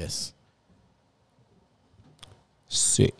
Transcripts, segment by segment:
Yes. Sí.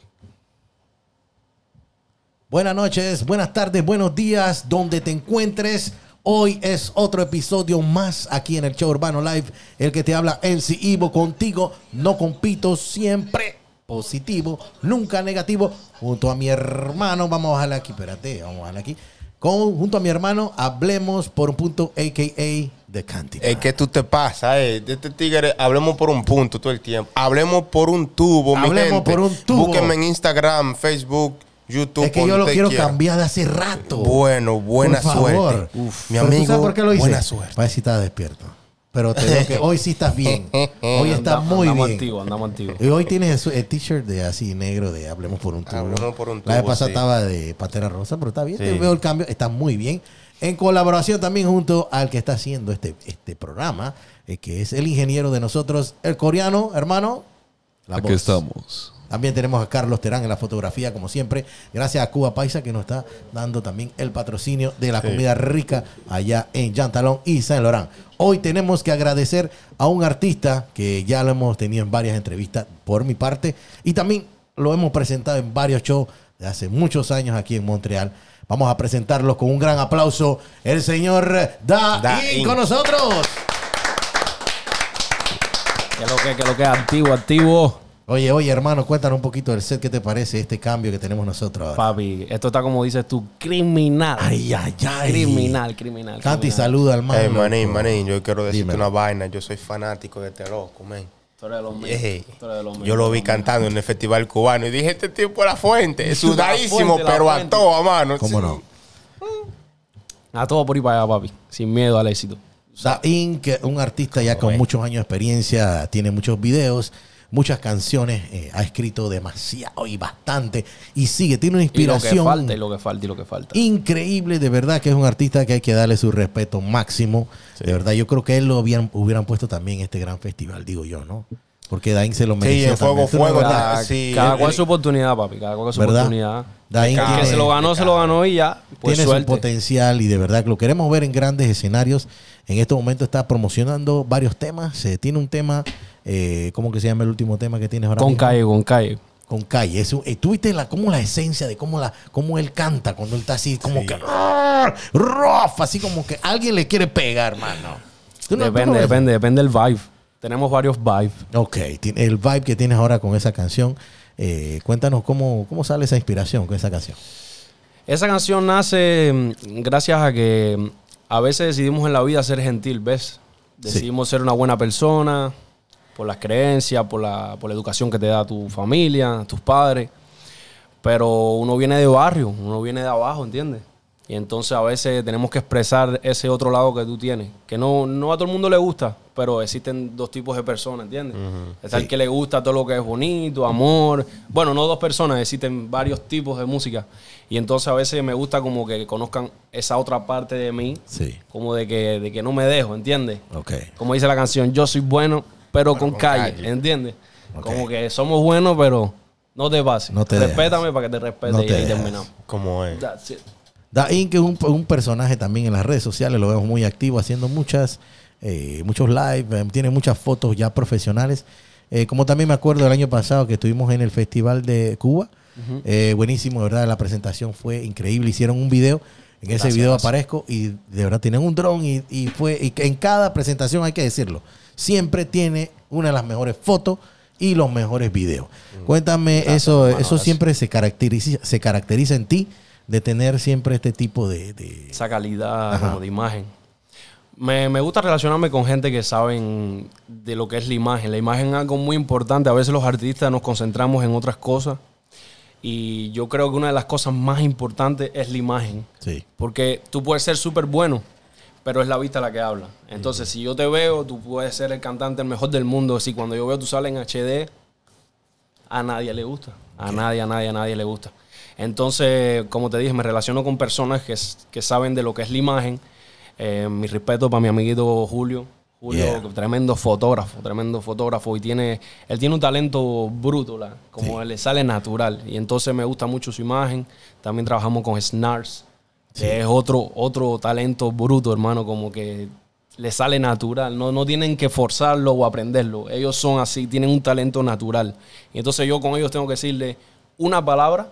Buenas noches, buenas tardes, buenos días, donde te encuentres. Hoy es otro episodio más aquí en el show Urbano Live. El que te habla MC Ivo contigo. No compito siempre positivo, nunca negativo. Junto a mi hermano, vamos a bajarle aquí, espérate, vamos a bajarle aquí. Con, junto a mi hermano, hablemos por un punto, a.k.a. The Cantidad. Es que tú te pasas, eh. De este tigre, hablemos por un punto todo el tiempo. Hablemos por un tubo, mi Hablemos gente. por un tubo. Búsquenme en Instagram, Facebook, YouTube. es que yo lo quiero quiera. cambiar de hace rato. Bueno, buena Por favor. suerte. Uf, mi Pero ¿tú amigo, sabes por qué lo hice? buena suerte. Para ver si estás despierto. Pero te digo que hoy sí estás bien. Hoy estás Andamos- muy andamos bien. andamos activos. Y hoy tienes el, el t-shirt de así negro de Hablemos por un tubo. Hablemos por un La vez tubo, pasada sí. estaba de Patera Rosa, pero está bien. Sí. Te veo el cambio. Está muy bien. En colaboración también junto al que está haciendo este, este programa, eh, que es el ingeniero de nosotros, el coreano, hermano. La Aquí voz. estamos. También tenemos a Carlos Terán en la fotografía, como siempre. Gracias a Cuba Paisa, que nos está dando también el patrocinio de la comida rica allá en Yantalón y Saint Laurent. Hoy tenemos que agradecer a un artista que ya lo hemos tenido en varias entrevistas por mi parte y también lo hemos presentado en varios shows de hace muchos años aquí en Montreal. Vamos a presentarlo con un gran aplauso. El señor Da, Da In In. con nosotros. Que lo que, que lo que es activo, activo. Oye, oye, hermano, cuéntanos un poquito del set. ¿Qué te parece este cambio que tenemos nosotros ahora? Papi, esto está como dices tú, criminal. Ay, ay, ay. Criminal, criminal. Canti, criminal. saluda al man. Ey, loco. manín, manín, yo quiero decirte Dímelo. una vaina. Yo soy fanático de este loco, man. Tú eres de los míos. Ey, Tú eres de los míos. yo lo vi cantando en el Festival Cubano y dije, este tipo es la fuente. Sudadísimo, fuente, la pero a fuente. toda mano. ¿Cómo sí. no? A todo por ir para allá, papi. Sin miedo al éxito. Da Inc., un artista ya con muchos años de experiencia, tiene muchos videos, muchas canciones, eh, ha escrito demasiado y bastante y sigue, tiene una Y lo que inspiración falta, y lo que falta, y lo que falta. increíble, de verdad que es un artista que hay que darle su respeto máximo. De verdad, yo creo que él lo hubieran, hubieran puesto también en este gran festival, digo yo, ¿no? Porque Dain se lo Sí, mereció. en Fuego, también. ¿Tú no Fuego. verdad? da- sí, Cada el- cual el- su oportunidad, papi. Cada cual su ¿Verdad? oportunidad. Dain El tiene- que se lo ganó, se lo ganó y ya. Pues tiene su potencial y de verdad que lo queremos ver en grandes escenarios. En este momento está promocionando varios temas. Se tiene un tema, eh, ¿cómo que se llama el último tema que tienes ahora? Con calle, con calle. Con calle. Es un- eh, ¿Tú viste la, cómo la esencia de cómo, la, cómo él canta cuando él está así, como que "Arr", rough, así como que alguien le quiere pegar, hermano. ¿Tú no- tú no Depende, depende, depende del vibe. Tenemos varios vibes. Ok, el vibe que tienes ahora con esa canción. eh, cuéntanos cómo, cómo sale esa inspiración con esa canción. Esa canción nace mm, gracias a que mm, a veces decidimos en la vida ser gentil, ¿ves? Decidimos ser una buena persona por las creencias, por la, por la educación que te da tu familia, tus padres. Pero uno viene de barrio, uno viene de abajo, ¿entiendes? Y entonces a veces tenemos que expresar ese otro lado que tú tienes, que no, no a todo el mundo le gusta, pero existen dos tipos de personas, ¿entiendes? Está el que le gusta todo lo que es bonito, amor. Bueno, no dos personas, existen varios tipos de música. Y entonces a veces me gusta como que conozcan esa otra parte de mí, Sí. como de que, de que no me dejo, ¿entiendes? Ok. Como dice la canción, yo soy bueno, pero con, con calle, calle. ¿entiendes? Como que somos buenos, pero no te pases. No te Respétame dejes. para que te respete No y te ahí dejes. terminamos. ¿Cómo es? That's it. Dain, que es un, un personaje también en las redes sociales, lo vemos muy activo, haciendo muchas, eh, muchos live, eh, tiene muchas fotos ya profesionales. Eh, como también me acuerdo del año pasado que estuvimos en el Festival de Cuba. Eh, buenísimo, de verdad, la presentación fue increíble. Hicieron un video, en ese video gracias. aparezco y de verdad tienen un dron y, y fue, y que en cada presentación hay que decirlo, siempre tiene una de las mejores fotos y los mejores videos. Cuéntame, eso, hermano, eso siempre se caracteriza, se caracteriza en ti de tener siempre este tipo de... de- Esa calidad como de imagen. Me, me gusta relacionarme con gente que saben de lo que es la imagen. La imagen es algo muy importante. A veces los artistas nos concentramos en otras cosas. Y yo creo que una de las cosas más importantes es la imagen. Sí, Porque tú puedes ser súper bueno, pero es la vista la que habla. Entonces, si yo te veo, tú puedes ser el cantante el mejor del mundo. Si cuando yo veo tú sales en HD, a nadie le gusta. A nadie, a nadie, a nadie le gusta. Entonces, como te dije, me relaciono con personas que, que saben de lo que es la imagen. Eh, mi respeto para mi amiguito Julio. Julio, Yeah. tremendo fotógrafo, tremendo fotógrafo. Y tiene, él tiene un talento bruto, la- como le sale natural. Y entonces me gusta mucho su imagen. También trabajamos con Snars, es otro, otro talento bruto, hermano. Como que les sale natural, no, no tienen que forzarlo o aprenderlo. Ellos son así, tienen un talento natural. Y entonces yo con ellos tengo que decirle una palabra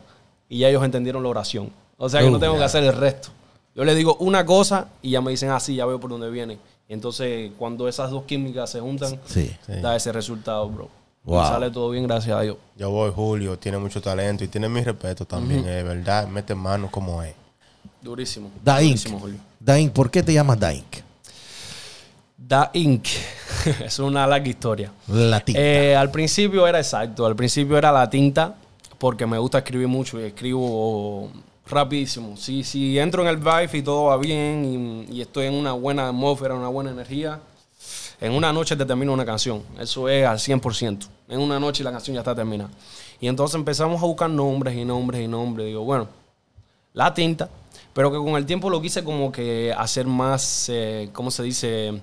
y ya ellos entendieron la oración. O sea que Uh, no tengo que hacer el resto. Yo les digo una cosa y ya me dicen así, ya veo por dónde viene. Y entonces cuando esas dos químicas se juntan, Sí. da ese resultado, bro. Y Wow. sale todo bien, gracias a Dios. Yo voy, Julio, tiene mucho talento y tiene mi respeto también, es verdad. Mete mano como es. Durísimo. Daink. Durísimo, Julio. Daink, ¿por qué te llamas Daink? Da Inc. es una larga historia. La tinta. Eh, al principio era exacto, al principio era la tinta, porque me gusta escribir mucho y escribo rapidísimo. Si, si entro en el vibe y todo va bien y, y estoy en una buena atmósfera, una buena energía, en una noche te termino una canción. Eso es al 100%. En una noche la canción ya está terminada. Y entonces empezamos a buscar nombres y nombres y nombres. Digo, bueno, la tinta, pero que con el tiempo lo quise como que hacer más, eh, ¿cómo se dice?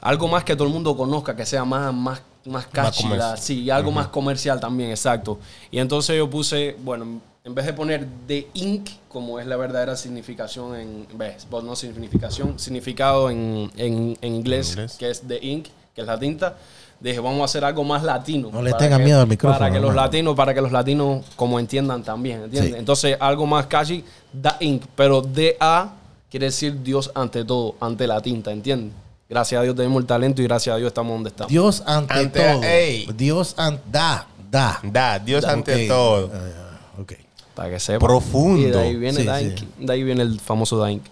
Algo más que todo el mundo conozca, que sea más, más, más comercial. la- sí, algo más comercial también, exacto. Y entonces yo puse, bueno, en vez de poner The Ink, como es la verdadera significación en, ves, no significación, significado en, en- en inglés, En inglés. que es The Ink, que es la tinta, dije, vamos a hacer algo más latino. No le para tengan que- miedo al micrófono, Para que los latinos, para que los latinos como entiendan también, ¿entiendes? Sí. Entonces, algo más catchy, Da Ink, pero D-A quiere decir Dios ante todo, ante la tinta, ¿entiendes? Gracias a Dios tenemos el talento y gracias a Dios estamos donde estamos. Dios ante, Ante- todo. ey. Dios ante. Da, da. Da, Dios Da, ante todo. Ah, ok. Para que sepa. Profundo. Y de ahí viene Sí, Da sí. Ink. De ahí viene el famoso Da Ink.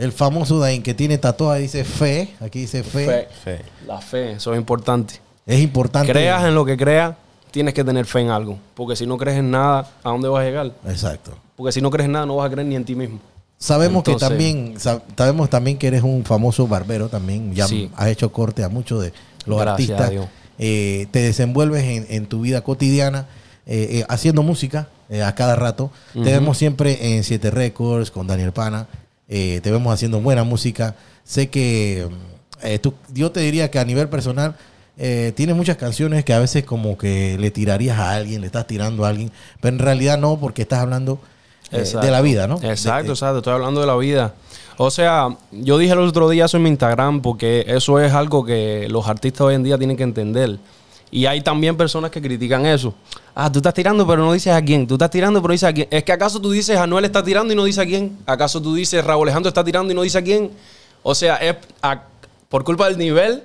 El famoso Daink que tiene tatuada dice fe. Aquí dice fe. Fe. Fe. La fe, eso es importante. Es importante. Creas en lo que creas, tienes que tener fe en algo. Porque si no crees en nada, ¿a dónde vas a llegar? Exacto. Porque si no crees en nada, no vas a creer ni en ti mismo. Sabemos que también, sab- sabemos también que eres un famoso barbero también. Ya Sí. has hecho corte a muchos de los Gracias artistas. a Dios. Eh, te desenvuelves en, en tu vida cotidiana eh, eh, haciendo música eh, a cada rato. Te vemos siempre en Siete Records con Daniel Pana. Eh, te vemos haciendo buena música. Sé que mm, eh, tú- yo te diría que a nivel personal eh, tienes muchas canciones que a veces como que le tirarías a alguien, le estás tirando a alguien, pero en realidad no, porque estás hablando eh, de la vida, ¿no? Exacto, de- exacto. Estoy hablando de la vida. O sea, yo dije el otro día eso en mi Instagram porque eso es algo que los artistas hoy en día tienen que entender. Y hay también personas que critican eso. Ah, tú estás tirando pero no dices a quién. Tú estás tirando pero dices a quién. Es que acaso tú dices Anuel está tirando y no dice a quién. ¿Acaso tú dices Raúl Alejandro está tirando y no dice a quién? O sea, es por culpa del nivel,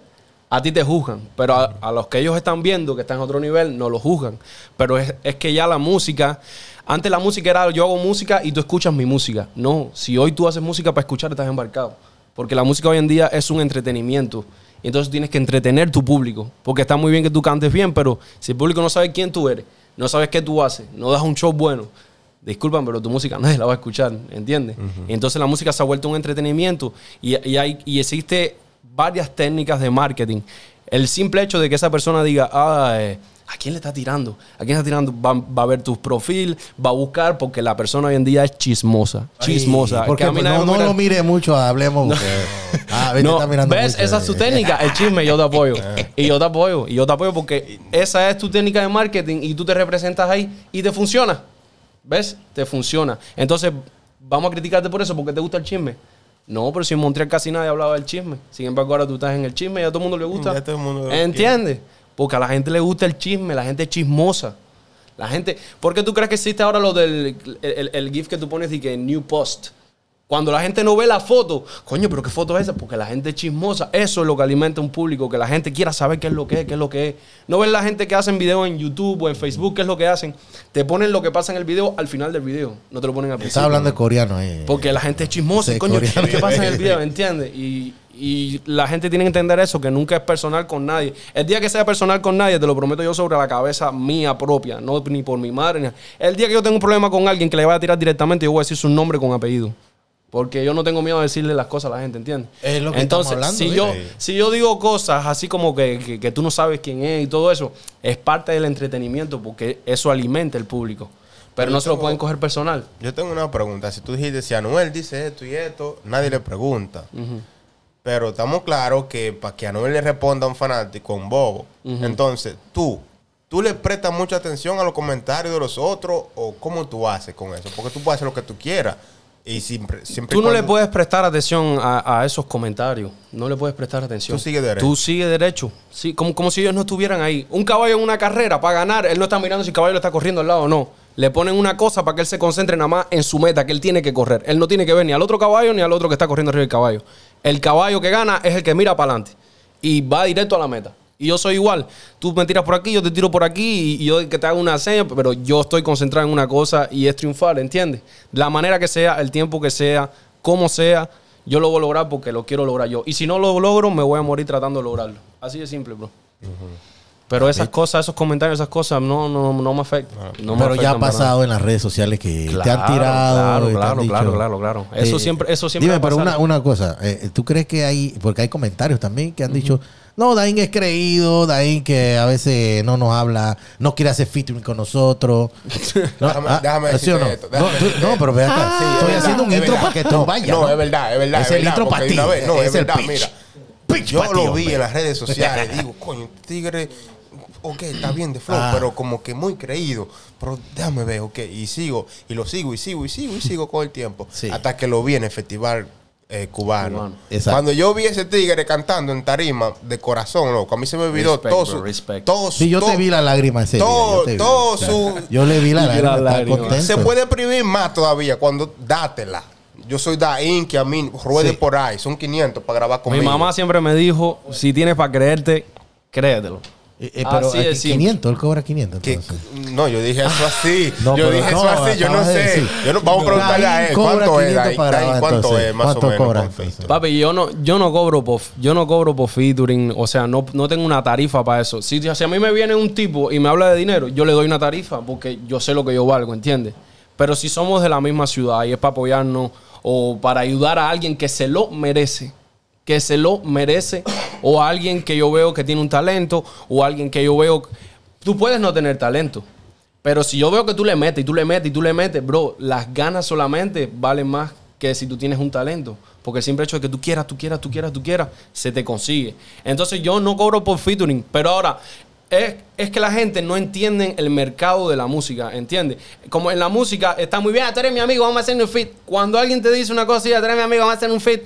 a ti te juzgan. Pero a, a los que ellos están viendo que están en otro nivel, no lo juzgan. Pero es, es que ya la música, antes la música era yo hago música y tú escuchas mi música. No, si hoy tú haces música para escuchar, estás embarcado. Porque la música hoy en día es un entretenimiento. Y entonces tienes que entretener tu público. Porque está muy bien que tú cantes bien, pero si el público no sabe quién tú eres, no sabes qué tú haces, no das un show bueno, disculpan, pero tu música nadie la va a escuchar, ¿entiendes? Entonces la música se ha vuelto un entretenimiento y, y hay, y existe varias técnicas de marketing. El simple hecho de que esa persona diga, ah, eh, ¿a quién le está tirando? ¿A quién está tirando? Va, va a ver tu perfil, va a buscar, porque la persona hoy en día es chismosa. Chismosa. Ay, ¿por Que qué? a mí Pues no, lo mire mucho, hablemos. porque- Ah, no, está mirando ¿Ves? mucho, Esa es tu técnica, el chisme, yo te apoyo. y yo te apoyo, y yo te apoyo porque esa es tu técnica de marketing y tú te representas ahí y te funciona. ¿Ves? Te funciona. Entonces, vamos a criticarte por eso porque te gusta el chisme. No, pero si en Montreal casi nadie hablaba del chisme. Sin embargo, ahora tú estás en el chisme y a todo el mundo le gusta. Ya todo el mundo ¿Entiendes? Porque a la gente le gusta el chisme, la gente es chismosa. La gente. ¿Por qué tú crees que existe ahora lo del el, el- el GIF que tú pones y que New Post? Cuando la gente no ve la foto, coño, pero ¿qué foto es esa? Porque la gente es chismosa. Eso es lo que alimenta un público, que la gente quiera saber qué es lo que es, qué es lo que es. No ven la gente que hacen videos en YouTube o en Facebook, qué es lo que hacen. Te ponen lo que pasa en el video al final del video. No te lo ponen al principio. Estaba hablando de coreano ahí. Porque la gente es chismosa, Sí, coño, coreano. ¿qué pasa en el video? ¿Entiendes? Y, y la gente tiene que entender eso, que nunca es personal con nadie. El día que sea personal con nadie, te lo prometo yo sobre la cabeza mía propia, no ni por mi madre. Ni el día que yo tengo un problema con alguien que le vaya a tirar directamente, yo voy a decir su nombre con apellido. Porque yo no tengo miedo de decirle las cosas a la gente, ¿entiendes? Es lo que Entonces, estamos hablando, si, yo, si yo digo cosas así como que, que- que tú no sabes quién es y todo eso, es parte del entretenimiento porque eso alimenta el público. Pero no se lo pueden coger personal. Yo tengo una pregunta. Si tú dijiste, si Anuel dice esto y esto, nadie le pregunta. Pero estamos claros que para que Anuel le responda a un fanático, un bobo. Entonces, tú, ¿tú le prestas mucha atención a los comentarios de los otros o cómo tú haces con eso? Porque tú puedes hacer lo que tú quieras. Y siempre, siempre Tú no le puedes prestar atención a, a esos comentarios. No le puedes prestar atención. Tú sigue derecho. Tú sigue derecho. Sí, como, como si ellos no estuvieran ahí. Un caballo en una carrera para ganar, él no está mirando si el caballo lo está corriendo al lado o no. Le ponen una cosa para que él se concentre nada más en su meta, que él tiene que correr. Él no tiene que ver ni al otro caballo ni al otro que está corriendo arriba del caballo. El caballo que gana es el que mira para adelante y va directo a la meta. Y yo soy igual. Tú me tiras por aquí, yo te tiro por aquí y, yo que te hago una seña, pero yo estoy concentrado en una cosa y es triunfar, ¿entiendes? La manera que sea, el tiempo que sea, como sea, yo lo voy a lograr porque lo quiero lograr yo. Y si no lo logro, me voy a morir tratando de lograrlo. Así de simple, bro. Pero esas cosas, esos comentarios, esas cosas no, no, no me afectan. No me Pero ya ha afectan para nada. pasado en las redes sociales que te han Claro, tirado. claro, y te han claro, dicho- claro, claro, claro. Eso siempre- eso siempre Dime, pero una, una cosa. eh, ¿Tú crees que hay, porque hay comentarios también que han dicho, no, Dain es creído, Dain que a veces no nos habla, no quiere hacer featuring con nosotros. No, Déjame- ah, déjame ¿sí o no? esto, No, déjame tú- decirte no, pero ve acá. Sí, es Estoy verdad, haciendo un es intro verdad. para que tú No, vayas. No, es verdad, es verdad. Es es el verdad, intro para ti. No, es es verdad, mira. Pitch Yo lo vi en las redes sociales. digo, coño, tigre, ok, está bien de flow, Ah. pero como que muy creído. Pero déjame ver, ok. Y sigo, y lo sigo, y sigo, y sigo, y sigo con el tiempo. Sí. Hasta que lo vi en el festival eh, cubano. Cubano. Exacto. Cuando yo vi ese tigre cantando en tarima, de corazón, loco, a mí se me olvidó Respect, todo bro, su. respect. todo su- Sí, yo te vi la lágrima ese día, todo- yo vi. todo su- Yo le vi la lágrima. Se puede exprimir más todavía cuando dátela. Yo soy Dain, que a mí ruede Sí. por ahí. Son 500 para grabar conmigo. Mi mamá siempre me dijo, si tienes para creerte, créetelo. Eh, eh, pero Así simple. 500, él cobra 500. Que- entonces. no, yo dije eso así. No, yo dije no, eso así. Yo no sé. Yo no, vamos a preguntarle a él. ¿Cuánto es 500 Dain? para ¿Cuánto entonces. es más ¿Cuánto o menos? cobra, con? Papi, yo no, yo no cobro por, yo no cobro por featuring, o sea, no, no tengo una tarifa para eso. Si, si a mí me viene un tipo y me habla de dinero, yo le doy una tarifa porque yo sé lo que yo valgo, ¿entiendes? Pero si somos de la misma ciudad y es para apoyarnos o para ayudar a alguien que se lo merece, que se lo merece, o a alguien que yo veo que tiene un talento, o a alguien que yo veo... Tú puedes no tener talento, pero si yo veo que tú le metes y tú le metes y tú le metes, bro, las ganas solamente valen más que si tú tienes un talento. Porque el simple hecho de que tú quieras, tú quieras, tú quieras, tú quieras, se te consigue. Entonces yo no cobro por featuring, pero ahora es, es que la gente no entiende el mercado de la música, ¿entiendes? Como en la música está muy bien, "Ah, tú mi amigo, vamos a hacer un fit. Cuando alguien te dice una cosa así, "Ah, tú mi amigo, vamos a hacer un fit,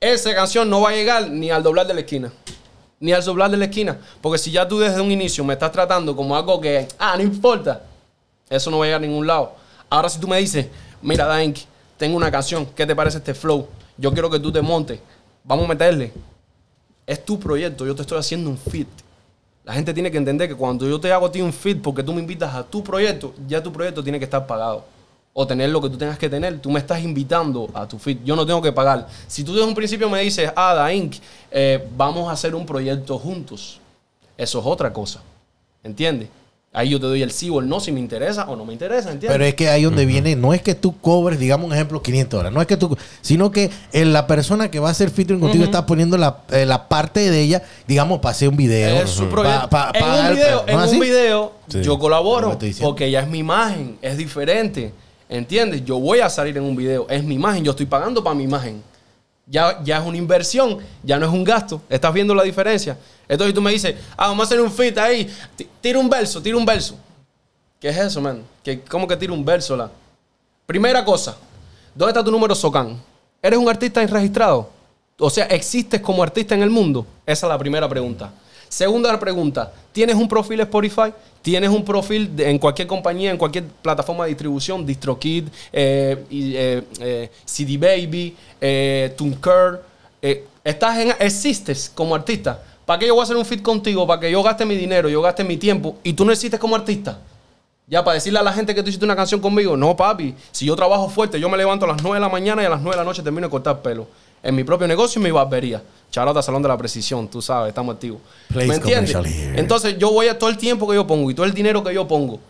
esa canción no va a llegar ni al doblar de la esquina ni al doblar de la esquina. Porque si ya tú desde un inicio me estás tratando como algo que, ah, no importa, eso no va a llegar a ningún lado. Ahora si tú me dices, mira, Dank, tengo una canción, ¿qué te parece este flow? Yo quiero que tú te montes, vamos a meterle. Es tu proyecto, yo te estoy haciendo un fit. La gente tiene que entender que cuando yo te hago a ti un fit porque tú me invitas a tu proyecto, ya tu proyecto tiene que estar pagado. O tener lo que tú tengas que tener. Tú me estás invitando a tu fit. Yo no tengo que pagar. Si tú desde un principio me dices, ah, Da Inc., eh, vamos a hacer un proyecto juntos. Eso es otra cosa. ¿Entiendes? Ahí yo te doy el sí o el no si me interesa o no me interesa, ¿entiendes? Pero es que ahí donde viene, no es que tú cobres, digamos un ejemplo, 500 dólares, no es que tú, sino que eh, la persona que va a hacer featuring contigo está poniendo la, eh, la parte de ella, digamos, para hacer un video. Es su proyecto. pa- en pagar- un video, ¿no en es así? un video Sí. yo colaboro porque ya es mi imagen, es diferente. ¿Entiendes? Yo voy a salir en un video, es mi imagen, yo estoy pagando para mi imagen. Ya, ya es una inversión, ya no es un gasto. ¿Estás viendo la diferencia? Entonces tú me dices, ah, vamos a hacer un fit ahí, Ti- tira un verso, tira un verso. ¿Qué es eso, man? ¿Qué, ¿Cómo que tira un verso? La? Primera cosa, ¿dónde está tu número SOCAN? ¿Eres un artista registrado? O sea, ¿existes como artista en el mundo? Esa es la primera pregunta. Segunda pregunta, ¿tienes un perfil Spotify? ¿Tienes un perfil en cualquier compañía, en cualquier plataforma de distribución? DistroKid, eh, eh, eh, CD Baby, eh, TuneCore. Eh, ¿Estás en, ¿Existes como artista? ¿Para qué yo voy a hacer un fit contigo? ¿Para que yo gaste mi dinero, yo gaste mi tiempo y tú no existes como artista? Ya, para decirle a la gente que tú hiciste una canción conmigo, no, papi. Si yo trabajo fuerte, yo me levanto a las 9 de la mañana y a las 9 de la noche termino de cortar pelo. En mi propio negocio y mi barbería. Charota Salón de la Precisión, tú sabes, estamos activos. Place ¿Me entiendes? Entonces, yo voy a todo el tiempo que yo pongo y todo el dinero que yo pongo.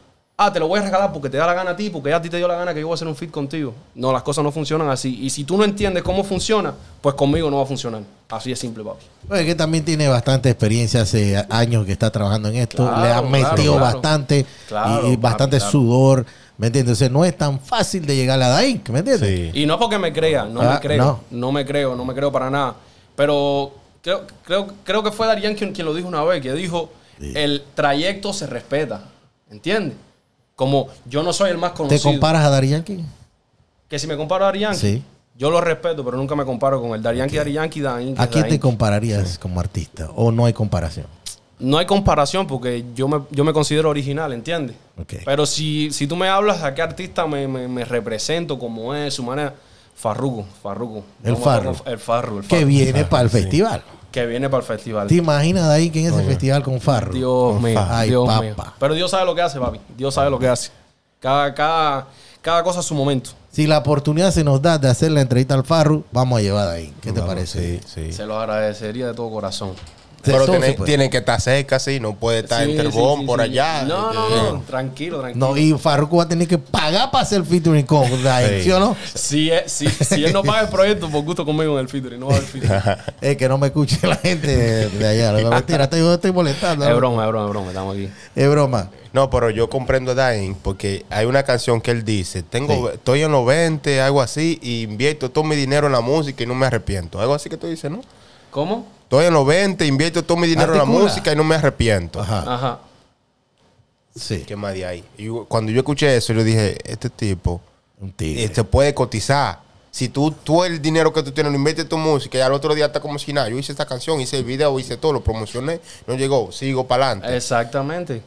Ah, te lo voy a regalar porque te da la gana a ti, porque ya a ti te dio la gana que yo voy a hacer un fit contigo. No, las cosas no funcionan así. Y si tú no entiendes cómo funciona, pues conmigo no va a funcionar. Así de simple, papi. Pues es que también tiene bastante experiencia, hace años que está trabajando en esto, Claro, le claro, metido claro. bastante Claro, y, y bastante papi, claro. sudor, ¿me entiendes? No es tan fácil de llegar a Daink, ¿me entiendes? Y no porque me crea, no Ah, me creo. no. No. me creo, no me creo para nada. Pero creo, creo, creo que fue Darían quien, quien lo dijo una vez, que dijo, el trayecto se respeta. ¿Entiendes? Como yo no soy el más ¿Te conocido. comparas a Dari Yankee? Que si me comparo a Daddy Yankee, Sí. yo lo respeto, pero nunca me comparo con el Daddy Yankee, Daddy Yankee, ¿A quién te compararías como artista? ¿O no hay comparación? No hay comparación porque yo me, yo me considero original, ¿entiendes? Pero si, si tú me hablas a qué artista me, me- me represento, como es, su manera, Farruko, Farruko. El Farru. El Farru, el Que Farru. viene para el festival. Que viene para el festival. ¿Te imaginas de ahí que en ese festival con Farro? Dios mío, Ay, Dios papá. mío. Pero Dios sabe lo que hace, papi. Dios sabe lo que hace. Cada, cada, cada cosa a su momento. Si la oportunidad se nos da de hacer la entrevista al Farru, vamos a llevar de ahí. ¿Qué te parece? Sí, sí. Se lo agradecería de todo corazón. Pero tiene, tienen que estar cerca, sí. No puede estar Sí, en Terbón sí, por sí. allá. No, no, Eh, no. Tranquilo, tranquilo. No, y Farruko va a tener que pagar para hacer featuring con Sí. ¿sí o no? Si, es- si, si él no paga el proyecto, por gusto conmigo en el featuring. No va a haber featuring. Es que no me escuche la gente de, allá. No, mentira, estoy, yo estoy molestando. es ¿no? broma, es broma, es broma. Estamos aquí. Es broma. No, pero yo comprendo a Dain porque hay una canción que él dice, tengo, Sí. estoy en los 20, algo así, y invierto todo mi dinero en la música y no me arrepiento. Algo así que tú dices, ¿no? ¿Cómo? Estoy en los 20, invierto todo mi dinero en la música y no me arrepiento. Ajá. Ajá. Sí. ¿Qué más de ahí? Y cuando yo escuché eso, yo dije, este tipo Un tigre. eh, se puede cotizar. Si tú, tú el dinero que tú tienes lo inviertes en tu música y al otro día está como si nada. Yo hice esta canción, hice el video, hice todo, lo promocioné, no llegó, sigo para adelante. Exactamente.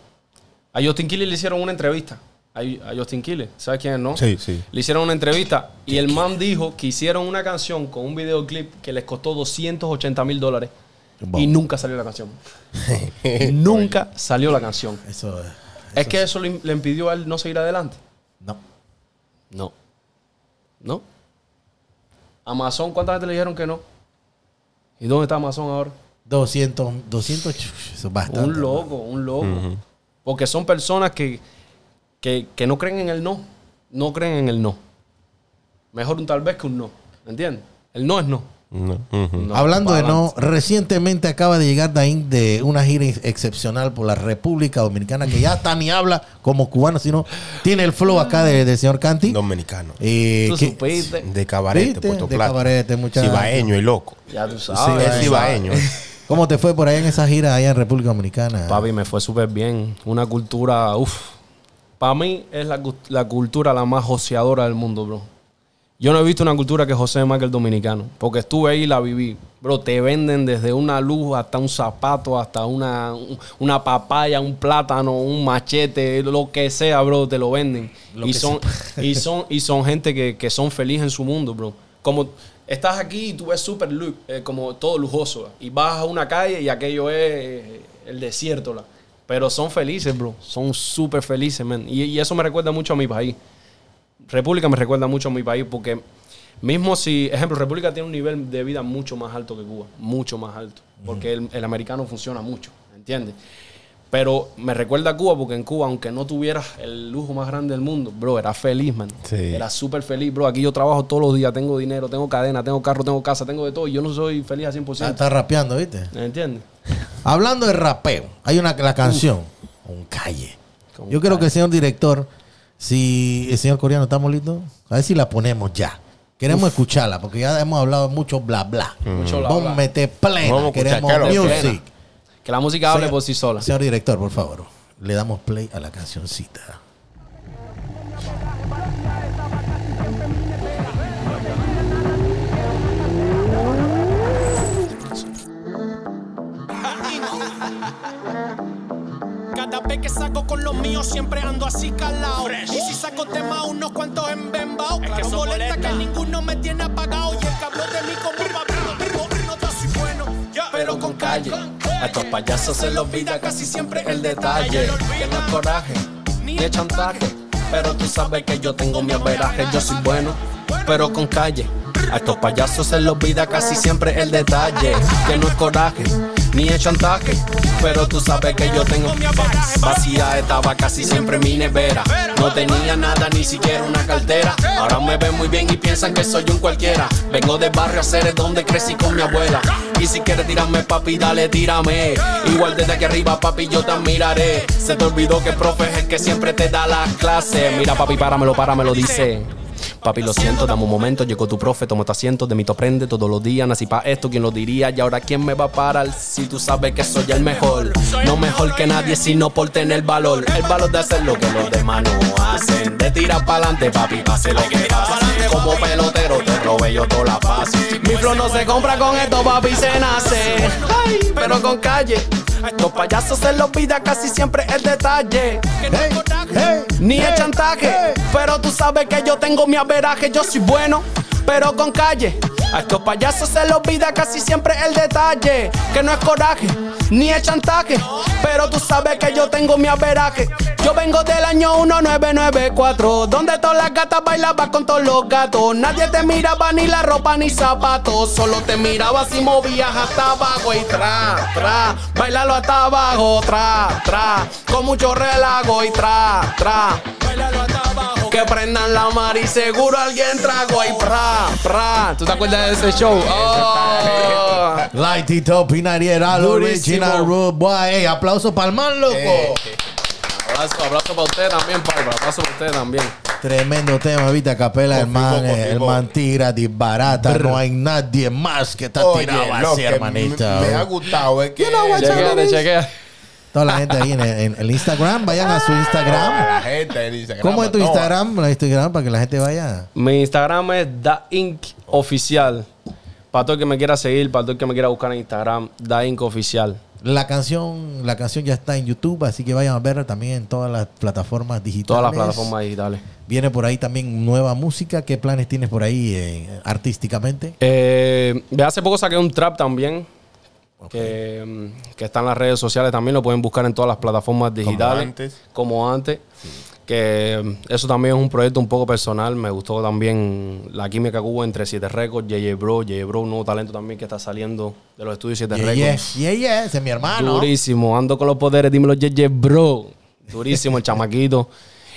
A Justin Quiles le hicieron una entrevista. A, a Justin Quiles. ¿Sabes quién es, no? Sí, sí. Le hicieron una entrevista y el man dijo que hicieron una canción con un videoclip que les costó 280 mil dólares Wow. y nunca salió la canción. nunca salió la canción. Eso es. ¿Es que eso le, le impidió a él no seguir adelante? No. No. ¿No? Amazon, ¿cuántas veces le dijeron que no? ¿Y dónde está Amazon ahora? 200, 200, eso es bastante. Un loco, un loco. Porque son personas que, que, que no creen en el no. No creen en el no. Mejor un tal vez que un no. ¿Entiendes? El no es no. No. Ujú. No, Hablando de no, recientemente acaba de llegar Dain de una gira ex- excepcional por la República Dominicana, que ya hasta ni habla como cubano, sino tiene el flow acá de- del señor Canti. Dominicano. Eh, Tú que- supiste. De cabarete, ¿Viste? Puerto De Plata. cabarete, muchacho. Cibaeño y loco. Ya tú Sí, sabes. es cibaeño. ¿Cómo te fue por allá en esa gira allá en República Dominicana? Papi, me fue súper bien. Una cultura, uff. Para mí es la, la cultura la más joseadora del mundo, bro. Yo no he visto una cultura que josee más que el dominicano. Porque estuve ahí y la viví. Bro, te venden desde una luz hasta un zapato, hasta una, un- una papaya, un plátano, un machete, lo que sea, bro, te lo venden. Lo y, son, y, son, y son gente que, que son felices en su mundo, bro. Como estás aquí y tú ves súper eh, como todo lujoso. Y vas a una calle y aquello es eh, el desierto. La. Pero son felices, bro. Son súper felices, man. Y, y eso me recuerda mucho a mi país. República me recuerda mucho a mi país porque mismo si, ejemplo, República tiene un nivel de vida mucho más alto que Cuba, mucho más alto, porque el, el americano funciona mucho, ¿entiendes? Pero me recuerda a Cuba porque en Cuba, aunque no tuvieras el lujo más grande del mundo, bro, era feliz, man. Sí. Era súper feliz, bro. Aquí yo trabajo todos los días, tengo dinero, tengo cadena, tengo carro, tengo casa, tengo de todo. Y yo no soy feliz al 100%. Ah, Está rapeando, ¿viste? ¿Entiendes? Hablando de rapeo, hay una la canción, Un Calle. Yo creo que el señor director, si el señor coreano está listo, a ver si la ponemos ya. Queremos escucharla, porque ya hemos hablado mucho bla bla. Mucho bla, Vamos a meter plena. Vamos a escuchar, Queremos claro. music. Que la música hable Señor- por sí sola. Señor director, por favor, le damos play a la cancioncita. Míos siempre ando así calado. Y si saco tema unos cuantos en bembao. Claro, molesta que ninguno me tiene apagado. Y el que habló de mí como papino, digo, no yo soy bueno, pero con calle. A estos payasos se les olvida casi siempre el detalle. Que no es coraje, ni es chantaje. Pero tú sabes que yo tengo mi averaje. Yo soy bueno, pero con calle. A estos payasos se les olvida casi siempre el detalle. Que no es coraje, ni es chantaje. Pero tú sabes que yo tengo. Vacía estaba casi siempre mi nevera. No tenía nada, ni siquiera una cartera. Ahora me ven muy bien y piensan que soy un cualquiera. Vengo de barrio a ser donde crecí con mi abuela. Y si quieres tirarme, papi, dale, tírame. Igual desde aquí arriba, papi, yo te admiraré. Se te olvidó que el profe es el que siempre te da las clases. Mira, papi, páramelo, páramelo, dice. Papi, lo siento, dame un momento. Llegó tu profe, toma tu asiento. De mí te aprende todos los días. Nací pa' esto, ¿quién lo diría? Y ahora, ¿quién me va a parar? Si tú sabes que soy el mejor. No mejor que nadie, sino por tener valor. El valor de hacer lo que los demás no hacen. De tirar pa'lante, papi, pase lo que pase. Como pelotero, te robé yo toda la paz. Mi flow no se compra con esto, papi, se nace. Pero con calle. Los payasos se los olvida casi siempre el detalle. Hey, hey, Ni hey, el chantaje, pero tú sabes que yo tengo mi averaje, yo soy bueno, pero con calle. A estos payasos se les olvida casi siempre el detalle, que no es coraje, ni el chantaje, pero tú sabes que yo tengo mi averaje. Yo vengo del año 1994, donde todas las gatas bailaban con todos los gatos. Nadie te miraba ni la ropa ni zapatos, solo te miraba si movías hasta abajo y tra, tra, bailalo hasta abajo, tra, tra, con mucho relajo y tra, tra. Que prendan la mar y seguro alguien trago y pra, pra. ¿Tú te acuerdas de ese show? Oh. Lightito Pinariera, original Rude Boy. Ey, aplauso para el man, loco. Eh, Abrazo, abrazo para usted también, Pablo. Abrazo para usted también. Tremendo tema, viste, capela, eh, el man tira disbarata, no hay nadie más que está Oye, tirado así, que hermanito. me, me ha gustado es que Chequea, chequea. Toda la gente ahí en, en el Instagram, vayan a su la Instagram. gente en Instagram. ¿Cómo es tu Instagram? La Instagram para que la gente vaya. Mi Instagram es Da Inc. Oficial. Para todo el que me quiera seguir, para todo el que me quiera buscar en Instagram, Da Inc. Oficial. La canción, la canción ya está en YouTube, así que vayan a verla también en todas las plataformas digitales. Todas las plataformas digitales. Viene por ahí también nueva música. ¿Qué planes tienes por ahí eh, artísticamente? Eh, de hace poco saqué un trap también. Que, mm, que está en las redes sociales también. Lo pueden buscar en todas las plataformas digitales. antes. Como antes. Que eso también es un proyecto un poco personal. Me gustó también la química que hubo entre Siete Records, JJ Bro. JJ Bro, un nuevo talento también que está saliendo de los estudios Siete Yeah, Records. yeah, ese es mi hermano. Durísimo, ando con los poderes, dímelo, JJ Bro. Durísimo el chamaquito.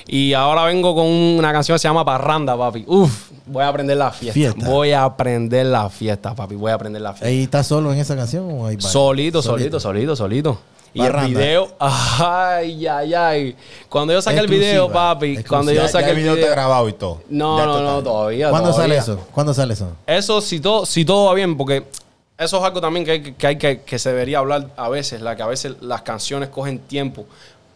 Y ahora vengo con una canción que se llama Parranda, papi. Uf, voy a aprender la fiesta. Fiesta. Voy a aprender la fiesta, papi. Voy a aprender la fiesta. ¿Ahí estás solo en esa canción o hay varios? Solito, solito, solito, solito. Y el video, ay, ay, ay. Cuando yo saqué el video, papi, exclusiva. cuando Ya, yo ya saqué el el video video. está grabado y todo. No, Ya no, no, todavía. ¿Cuándo sale eso? ¿Cuándo sale eso? Eso, si todo, si todo va bien, porque eso es algo también que hay que, que, hay que, que se debería hablar a veces, la que a veces las canciones cogen tiempo.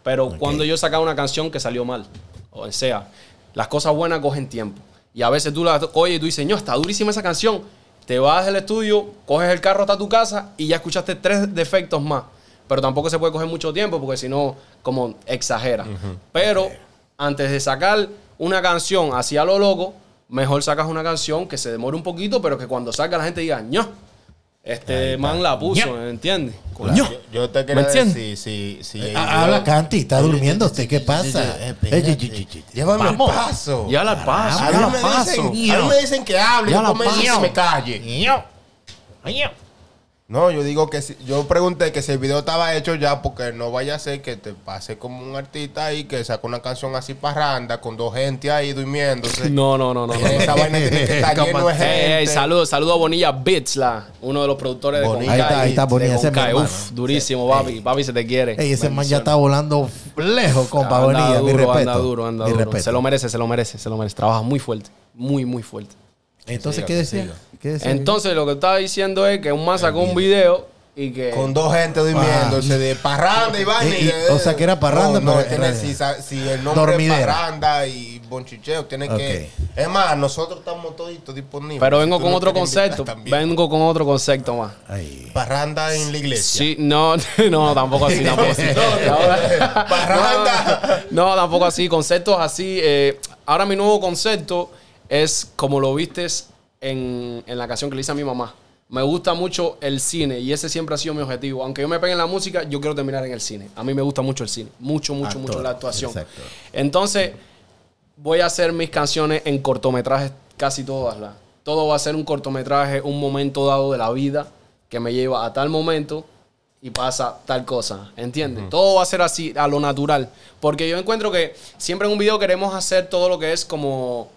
Pero cuando yo sacaba una canción que salió mal, o sea, las cosas buenas cogen tiempo. Y a veces tú la oyes y tú dices, no, está durísima esa canción. Te vas del estudio, coges el carro hasta tu casa y ya escuchaste tres defectos más. Pero tampoco se puede coger mucho tiempo porque si no, como exagera. Pero antes de sacar una canción así a lo loco, mejor sacas una canción que se demore un poquito, pero que cuando salga la gente diga, ño, este man la puso, ¿entiendes? Coño. Yo, yo te quería ¿Me entiendes? decir, si, si, Eh, Habla, Canti, está durmiendo usted. ¿Qué pasa? Llévame al paso. Ya la paso, a, ya mí me dicen, me que hable, Ya yo me dicen que me calle. No, yo digo que si, yo pregunté que si el video estaba hecho ya porque no vaya a ser que te pase como un artista ahí que saca una canción así parranda con dos gente ahí durmiéndose. No, no, no, no. no. Esa vaina tiene que estar lleno de gente. ey, saludo, saludo a Bonilla Beats, la, uno de los productores de Bonilla. Ahí está, ahí está Bonilla, de ese hermano. Uf, durísimo, papi. Papi se te quiere. Ey, ese man ya está volando lejos, compa Anda Bonilla. Mi respeto. anda duro, anda Mi duro. respeto. Se lo merece, se lo merece, se lo merece. Trabaja muy fuerte, muy, muy fuerte. Entonces, ¿qué decía? siga. ¿Qué decía? Entonces, lo que estaba diciendo es que un man sacó un video y que... Con dos gente durmiéndose de parranda y vaina. Y- y- o sea, que era parranda, No, no, pero tiene, si, el nombre Dormidera. es parranda y bonchicheo, tiene que... Es más, nosotros estamos toditos disponibles. Pero vengo con otro concepto. también. Vengo con otro concepto más. Ay. Parranda en la iglesia. Sí, no, no, tampoco así, tampoco así. Parranda. No, no, tampoco así. Conceptos así. eh, ahora mi nuevo concepto es como lo vistes en, en la canción que le hice a mi mamá. Me gusta mucho el cine y ese siempre ha sido mi objetivo. Aunque yo me pegue en la música, yo quiero terminar en el cine. A mí me gusta mucho el cine. Mucho, mucho, Actor, mucho la actuación. exacto. Entonces, voy a hacer mis canciones en cortometrajes, casi todas. la- Todo va a ser un cortometraje, un momento dado de la vida que me lleva a tal momento y pasa tal cosa. ¿Entiendes? Todo va a ser así, a lo natural. Porque yo encuentro que siempre en un video queremos hacer todo lo que es como.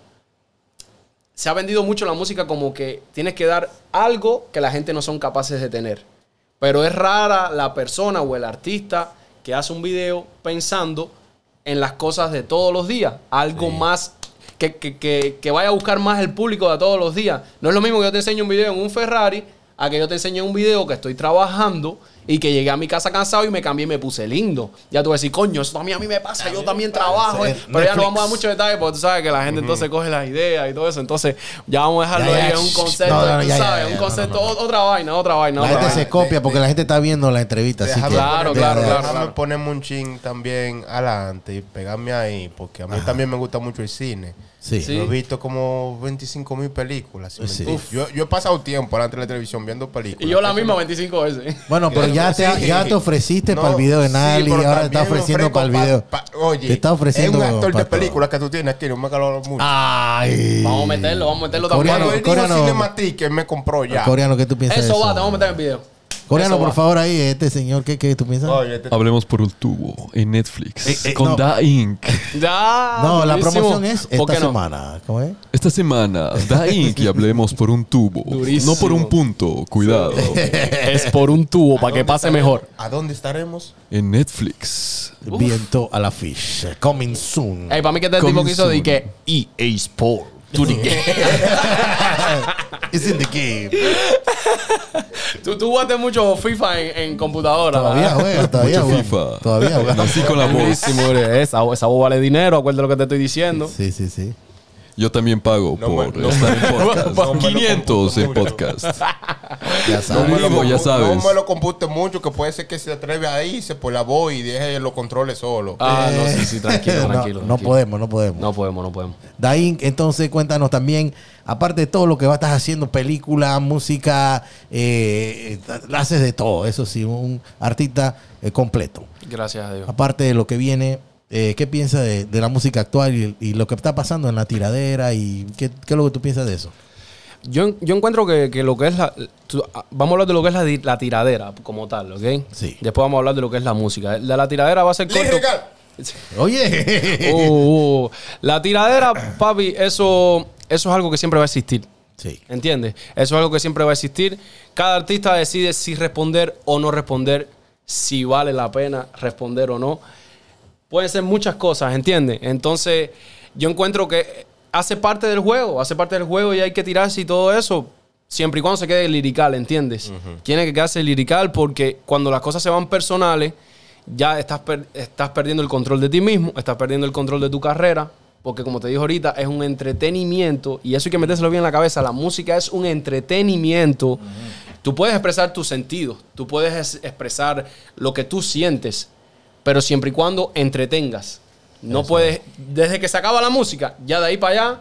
Se ha vendido mucho la música como que tienes que dar algo que la gente no son capaces de tener. Pero es rara la persona o el artista que hace un video pensando en las cosas de todos los días. Algo más que, que, que, que vaya a buscar más el público de todos los días. No es lo mismo que yo te enseñe un video en un Ferrari a que yo te enseñe un video que estoy trabajando y que llegué a mi casa cansado y me cambié y me puse lindo. Ya tú vas a decir, coño, eso también a mí me pasa, yo también trabajo. eh. Pero ya no vamos a dar muchos detalles porque tú sabes que la gente entonces coge las ideas y todo eso. Entonces ya vamos a dejarlo Ya, ya, ahí en un concepto, no, no, tú ya, ya, sabes, ya, un concepto, no, no. otra vaina, otra vaina. La otra gente vaina. se copia porque la gente está viendo la entrevista. Así Déjame que, Claro, claro, claro. Déjame ponerme un chin también adelante y pegarme ahí, porque a mí también me gusta mucho el cine. Sí. Sí. Yo he visto como 25 mil películas. Sí. Yo, yo he pasado tiempo delante de la televisión viendo películas. Y yo la misma no- 25 veces. Bueno, pero ya te, ya te ofreciste No, para el video de sí, Nali y ahora te está ofreciendo para el video. pa- oye, te está ofreciendo Es un actor de películas que tú tienes aquí, no me caló mucho. Ay. Vamos a meterlo, vamos a meterlo Coreano, también. Cuando él dijo coreano. Cinematic, él me compró ya. Coreano, ¿qué tú piensas Eso va, te vamos a meter en video. Coreano, por favor, ahí, este señor, ¿qué, qué tú piensas? Oye, te- Hablemos por un tubo en Netflix Eh, eh, con no. Da Inc. Ya. no, la durísimo. promoción es ¿Por esta qué no? semana. ¿Cómo es? Esta semana, Da Inc. y hablemos por un tubo. Durísimo. No por un punto, cuidado. Es por un tubo, para que ¿A dónde pase estaremos? mejor. ¿A dónde estaremos? En Netflix. Viento a la fish. Coming soon. Ey, para mí que este tipo que hizo de que EA Sport. Tú, di que- It's in the game. tú, tú jugaste mucho FIFA en, en computadora. Todavía juega, todavía Mucho juega. FIFA. Todavía juega. Nací con la voz. Buenísimo, esa, esa voz vale dinero, acuérdate lo que te estoy diciendo. Sí, sí, sí. Yo también pago No por no estar en podcast. No me lo 500 en podcast. Ya No sabes. me, lo, sabes. no me lo compute mucho, que puede ser que se atreve a irse por la voz y deje los controles solo. Ah, no, sí, sí, tranquilo, No, tranquilo. No, tranquilo. podemos, no podemos. No podemos, no podemos. Daín, entonces cuéntanos también, aparte de todo lo que vas a estar haciendo, película, música, eh, eh, haces de todo, eso sí, un artista eh, completo. Gracias a Dios. Aparte de lo que viene, eh, ¿qué piensas de, de la música actual y, y lo que está pasando en la tiradera? y ¿Qué, qué es lo que tú piensas de eso? Yo, yo encuentro que, que lo que es la. tú- ah, vamos a hablar de lo que es la, la tiradera como tal, ¿ok? Sí. Después vamos a hablar de lo que es la música. La tiradera va a ser corto. Oye. Uh, uh, la tiradera, papi, eso, eso es algo que siempre va a existir. Sí. ¿Entiendes? Eso es algo que siempre va a existir. Cada artista decide si responder o no responder, si vale la pena responder o no. Pueden ser muchas cosas, ¿entiendes? Entonces, yo encuentro que hace parte del juego, hace parte del juego y hay que tirarse y todo eso, siempre y cuando se quede lirical, ¿entiendes? Tiene que quedarse lirical porque cuando las cosas se van personales, ya estás, per- estás perdiendo el control de ti mismo, estás perdiendo el control de tu carrera, porque como te dije ahorita, es un entretenimiento y eso hay que metérselo bien en la cabeza. La música es un entretenimiento. Tú puedes expresar tus sentidos, tú puedes es- expresar lo que tú sientes, pero siempre y cuando entretengas. No puedes, desde que se acaba la música, ya de ahí para allá,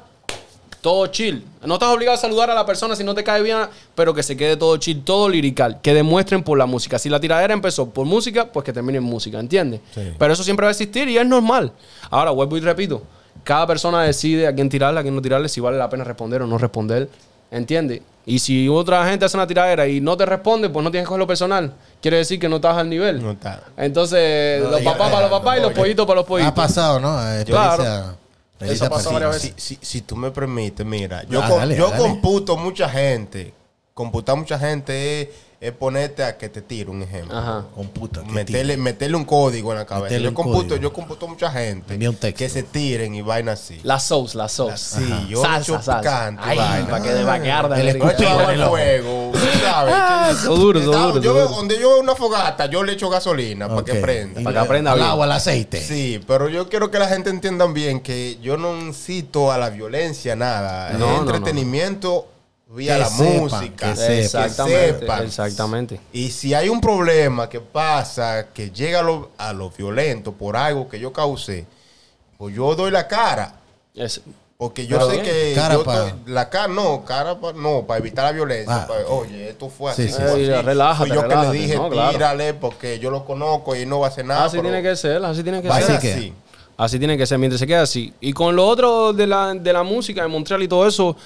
todo chill. No estás obligado a saludar a la persona si no te cae bien, pero que se quede todo chill, todo lirical, que demuestren por la música. Si la tiradera empezó por música, pues que termine en música, ¿entiendes? Pero eso siempre va a existir y es normal. Ahora, vuelvo y repito, cada persona decide a quién tirarle, a quién no tirarle, si vale la pena responder o no responder, ¿entiendes? Y si otra gente hace una tiradera y no te responde, pues no tienes que cogerlo personal. Quiere decir que no estás al nivel. No está. Entonces, los papás para los papás y los pollitos para los pollitos. Ha pasado, ¿no? Eh, Claro. Eso pasó pasiva. varias Si, si, si tú me permites, mira, yo, Ah, dale, yo dale. computo mucha gente. Computar mucha gente es, es ponerte a que te tire un ejemplo. Ajá. Computa. Meterle, meterle un código en la cabeza. Meterle Yo computo, código. yo computo mucha gente Envía un texto. que se tiren y vainas así. Las sauce, las sauce. Sí, yo salsa, salsa. picante, Ay, vaina. para que de vaquearda. El le- escucho ojo. fuego, ¿sabes? Ah, duro, duro, yo duro. donde yo veo una fogata, yo le echo gasolina para que prenda. Para que la- aprenda al bien. agua, al aceite. Sí, pero yo quiero que la gente entienda bien que yo no incito a la violencia, nada. No, es no, no. Vía Que la sepan, música. que sepan. Exactamente, sepan. exactamente. Y si hay un problema que pasa, que llega a lo, a lo violento por algo que yo causé, pues yo doy la cara. Es- Porque yo sé bien. que Cara yo pa- doy- la cara no, cara pa- no, para evitar la violencia. Ah. Oye, esto fue Sí, así. sí, sí. así. Relájate, Fui yo que le dije, no, claro. tírale, porque yo lo conozco y no va a hacer nada. así pero tiene que ser, así tiene que va ser. Así ser que- así. Así tiene que ser, mientras se queda así. Y con lo otro de la, de la música, de Montreal y todo eso,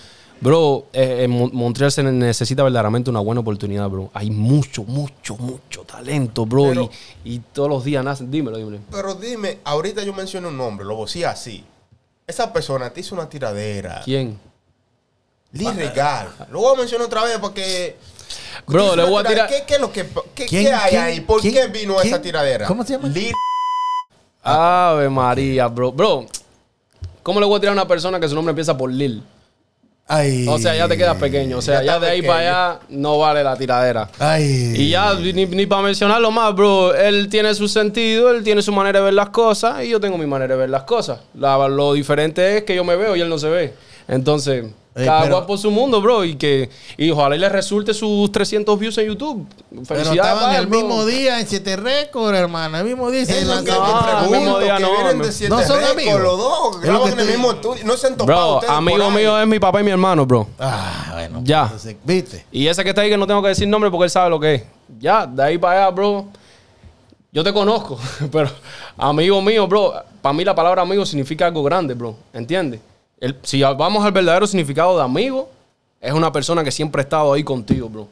bro, eh, en Mon- Montreal se necesita verdaderamente una buena oportunidad, bro. Hay mucho, mucho, mucho talento, bro. Pero- y, y todos los días nacen. Dímelo, dímelo. Pero dime, ahorita yo mencioné un nombre, lo vocía así. Esa persona te hizo una tiradera. ¿Quién? Lee Regal. Lo voy a mencionar otra vez porque. Bro, le voy a tirar- ¿Qué, qué es lo que, qué, ¿Quién- qué hay quién- ahí? ¿Por quién- qué vino quién- esa tiradera? ¿Cómo se llama? Lee- Ave María, bro. Bro, ¿Cómo le voy a tirar a una persona que su nombre empieza por Lil? Ay. O sea, ya te quedas pequeño. O sea, Ya de ahí pequeño. para allá no vale la tiradera. Ay. Y ya, ni, para mencionarlo más, bro, él tiene su sentido, él tiene su manera de ver las cosas y yo tengo mi manera de ver las cosas. La- lo diferente es que yo me veo y él no se ve. Entonces, cada pero- cual por su mundo, bro, y que y ojalá y le resulte sus 300 views en YouTube. Pero Felicidades, estaban para él, el bro. mismo día en Siete Récord, hermano. El mismo día. se Es lo que lanzaron. No, me el pregunto, mismo día que no, vienen de siete No son amigos. Los dos graban en el mismo estudio. No se han topado Bro, amigo mío es mi papá y mi hermano, bro. Ah, bueno. Ya. entonces, ¿Viste? Y ese que está ahí que no tengo que decir nombre porque él sabe lo que es. Ya, de ahí para allá, bro. Yo te conozco, pero amigo mío, bro, para mí la palabra amigo significa algo grande, bro. ¿Entiendes? El- si vamos al verdadero significado de amigo, es una persona que siempre ha estado ahí contigo, bro.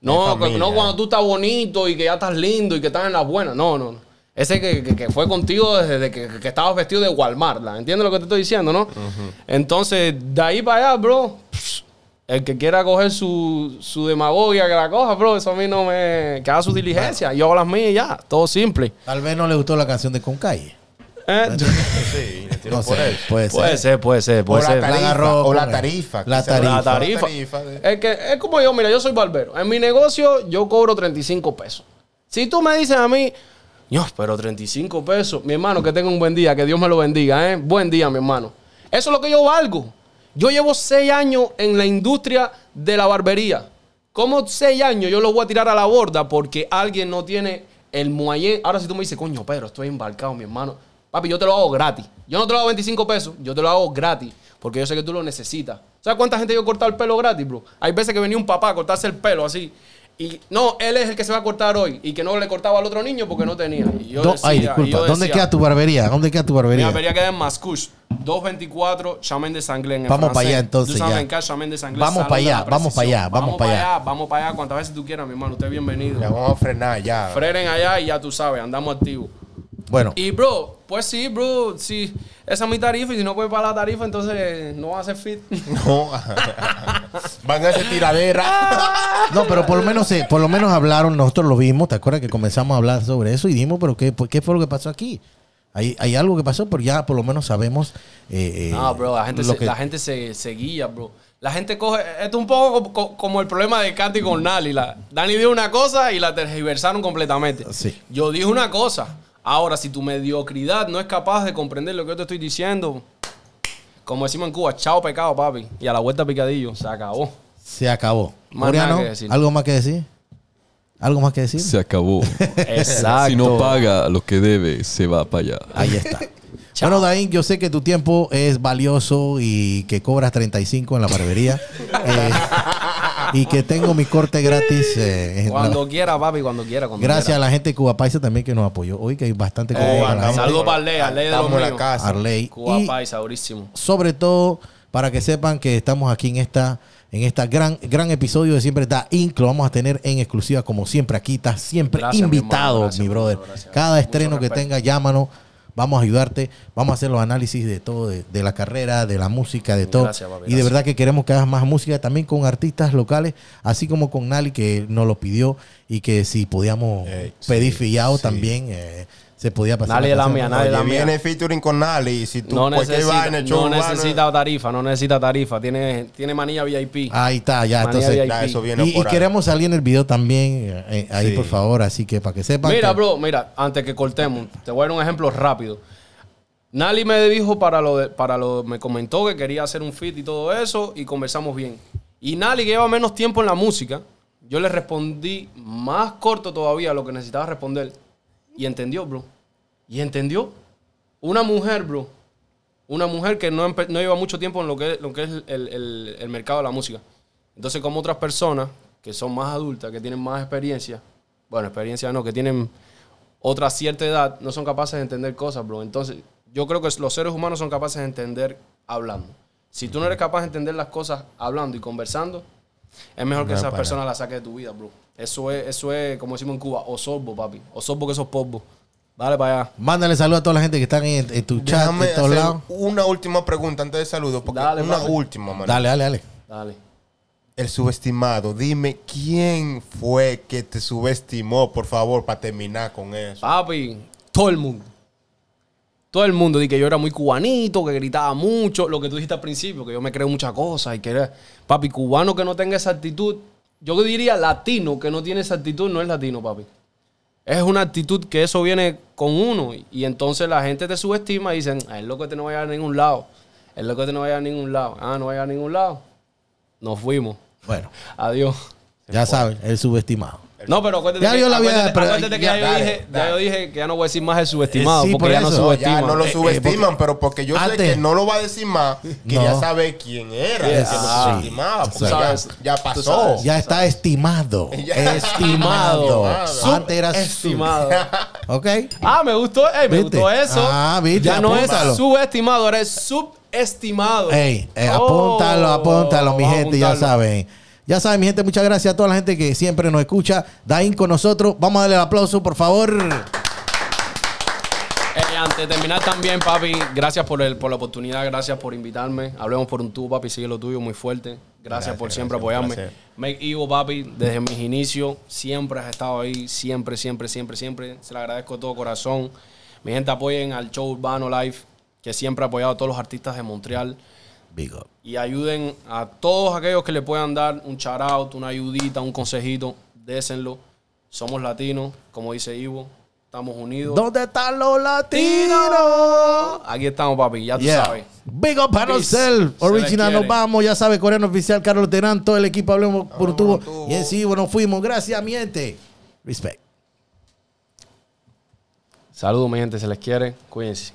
No, no cuando tú estás bonito y que ya estás lindo y que estás en las buenas. No, no. no. Ese que, que- que fue contigo desde que, que estabas vestido de Walmart. ¿la? ¿Entiendes lo que te estoy diciendo, no? Entonces, de ahí para allá, bro. El que quiera coger su, su demagogia, que la coja, bro. Eso a mí no me... Que haga su diligencia. Yo hago las mías y ya. Todo simple. Tal vez no le gustó la canción de Concalle. Eh, Sí, No por sé. eso. Puede puede ser. ser, puede ser, O puede la ser. tarifa. agarró o la tarifa. la tarifa. La tarifa. de- Es que es como yo, mira, yo soy barbero. En mi negocio yo cobro 35 pesos. Si tú me dices a mí, Dios, pero 35 pesos, mi hermano, que tenga un buen día, que Dios me lo bendiga, ¿eh? Buen día, mi hermano. Eso es lo que yo valgo. Yo llevo 6 años en la industria de la barbería. ¿Cómo 6 años yo lo voy a tirar a la borda porque alguien no tiene el muayén? Ahora si tú me dices, coño, Pedro, estoy embarcado, mi hermano. Papi, yo te lo hago gratis. Yo no te lo hago 25 pesos, yo te lo hago gratis. Porque yo sé que tú lo necesitas. ¿Sabes cuánta gente yo he cortado el pelo gratis, bro? Hay veces que venía un papá a cortarse el pelo así. Y no, él es el que se va a cortar hoy. Y que no le cortaba al otro niño porque no tenía. Y yo Do- decía- Ay, y disculpa. ¿Dónde queda tu barbería? ¿Dónde queda tu Mi barbería? barbería queda en Mascouche. 224 Chamen de Sanglén. en Vamos para allá, entonces, ya. De Sanglén, Vamos para allá, vamos para allá, vamos para allá. Vamos para allá cuantas veces tú quieras, mi hermano. Usted es bienvenido. Ya vamos a frenar ya. Frenen allá y ya tú sabes, andamos activos. Bueno, Y, bro, pues sí, bro, sí, esa es mi tarifa y si no puedes pagar la tarifa, entonces no va a ser fit. No. Van a hacer tiradera. no, pero por lo menos se- por lo menos hablaron, nosotros lo vimos, ¿te acuerdas que comenzamos a hablar sobre eso y dijimos, pero qué, qué fue lo que pasó aquí? Hay, hay algo que pasó, pero ya por lo menos sabemos eh, eh, No, bro, la gente, lo se, que- la gente se, se guía, bro. La gente coge. Esto es un poco co- co- como, el problema de Katy con Nali. La, Dani dijo una cosa y la tergiversaron completamente. Sí. Yo dije una cosa. Ahora, si tu mediocridad no es capaz de comprender lo que yo te estoy diciendo, como decimos en Cuba, chao pecado, papi. Y a la vuelta picadillo, se acabó. se acabó. Más Oriano, nada que decir. ¿algo más que decir? ¿Algo más que decir? Se acabó. Exacto. Si no paga lo que debe, se va para allá. Ahí está. bueno, Daín, yo sé que tu tiempo es valioso y que cobras 35 en la barbería. Eh, y que tengo mi corte gratis. eh, la- Cuando quiera, papi, cuando quiera. Cuando Gracias quiera. a la gente de Cuba Paisa también que nos apoyó. Hoy que hay bastante Eh. Saludos para Arley, Arley de los la casa. Arley. Cuba Y Paisa, durísimo. sobre todo para que sepan que estamos aquí en esta en esta gran gran episodio de siempre está Inc lo vamos a tener en exclusiva como siempre aquí está siempre Gracias, mi invitado mi, brother gracias. cada estreno que tenga llámanos vamos a ayudarte vamos a hacer los análisis de todo de, de la carrera de la música de todo Gracias, papi, y de verdad que queremos que hagas más música también con artistas locales así como con Nali que nos lo pidió y que si podíamos Ey, pedir sí, fiado sí. también eh, se podía pasar Nali es la mía, Nali es la mía. viene featuring con Nali. Y si tú No necesita, vaina, show no urbano, necesita tarifa, no necesita tarifa. Tiene, tiene manía VIP. Ahí está, ya. Manía Entonces, VIP. ya, eso viene y, y por ahí. queremos salir en el video también, eh, ahí Sí. por favor, así que para que sepan. Mira, que- bro, mira, antes que cortemos, te voy a dar un ejemplo rápido. Nali me dijo para lo, de- para lo, me comentó que quería hacer un fit y todo eso y conversamos bien. Y Nali que lleva menos tiempo en la música, yo le respondí más corto todavía lo que necesitaba responder y entendió, bro. Y entendió. Una mujer, bro. Una mujer que no, no lleva mucho tiempo en lo que, lo que es el, el- el mercado de la música. Entonces, como otras personas que son más adultas, que tienen más experiencia, bueno, experiencia no, que tienen otra cierta edad, no son capaces de entender cosas, bro. Entonces, yo creo que los seres humanos son capaces de entender hablando. Si tú no eres capaz de entender las cosas hablando y conversando, es mejor que esas para. personas las saques de tu vida, bro. Eso es, eso es, como decimos en Cuba, o sorbo, papi. O sorbo que esos polvos. Dale para allá. Mándale saludos a toda la gente que están en, en tu chat Déjame de todos hacer lados. una última pregunta antes de saludo. Porque Dale, una papi. última, mano. Dale, dale, dale. Dale. El subestimado. Dime quién fue que te subestimó, por favor, para terminar con eso. Papi, todo el mundo. todo el mundo di que yo era muy cubanito, que gritaba mucho, lo que tú dijiste al principio, que yo me creo muchas cosas y que era, papi, cubano que no tenga esa actitud, yo diría latino que no tiene esa actitud, no es latino, papi. Es una actitud que eso viene con uno y, entonces la gente te subestima y dicen, "Ah, el loco este no va a llegar a ningún lado, el loco este no va a llegar a ningún lado, ah, no va a llegar a ningún lado. Nos fuimos. Bueno, Adiós. ya saben, el subestimado. No, pero acuérdate, Ya que, yo la había- acuérdate- pero- acuérdate que ya, ya, yo dale, dije, ya dale. yo dije que ya no voy a decir más el subestimado, Eh, sí, porque por ya no subestiman. ya no lo Eh, eh, subestiman, pero porque yo sé antes- que no lo va a decir más, que No. ya sabe quién era, Yes. que lo subestimaba, porque tú sabes, ya, pasó. sabes. Ya está estimado. Estimado. Estimado. Antes era Subestimado. sub- ¿Ok? Ah, me gustó, ey, me ¿Viste? gustó eso. Ah, ¿viste? Ya no Apúntalo. es subestimado, ahora es subestimado. Ey, eh, Oh, apúntalo, apúntalo, mi gente, ya saben. Ya saben, mi gente, muchas gracias a toda la gente que siempre nos escucha. Dain con nosotros. Vamos a darle el aplauso, por favor. Eh, antes de terminar también, papi, gracias por, el, por la oportunidad, gracias por invitarme. Hablemos por un tubo, papi, sigue lo tuyo muy fuerte. Gracias, por siempre gracias, apoyarme. Make Evo, papi, desde mis inicios, siempre has estado ahí, siempre, siempre, siempre, siempre. Se lo agradezco de todo corazón. Mi gente apoyen al show Urbano Live, que siempre ha apoyado a todos los artistas de Montreal. Big up. y ayuden a todos aquellos que le puedan dar un shout out, una ayudita, un consejito, désenlo. Somos latinos, como dice Ivo, estamos unidos. ¿Dónde están los latinos? ¡Tino! Aquí estamos, papi, ya tú Yeah. sabes. Big up para. Se Original, nos vamos. Ya sabe, coreano oficial, Carlos Terán, todo el equipo hablemos por tubo. por un tubo. Y en sí, bueno, fuimos. Gracias, mi gente. Respect. Saludos, mi gente, se les quiere. Cuídense.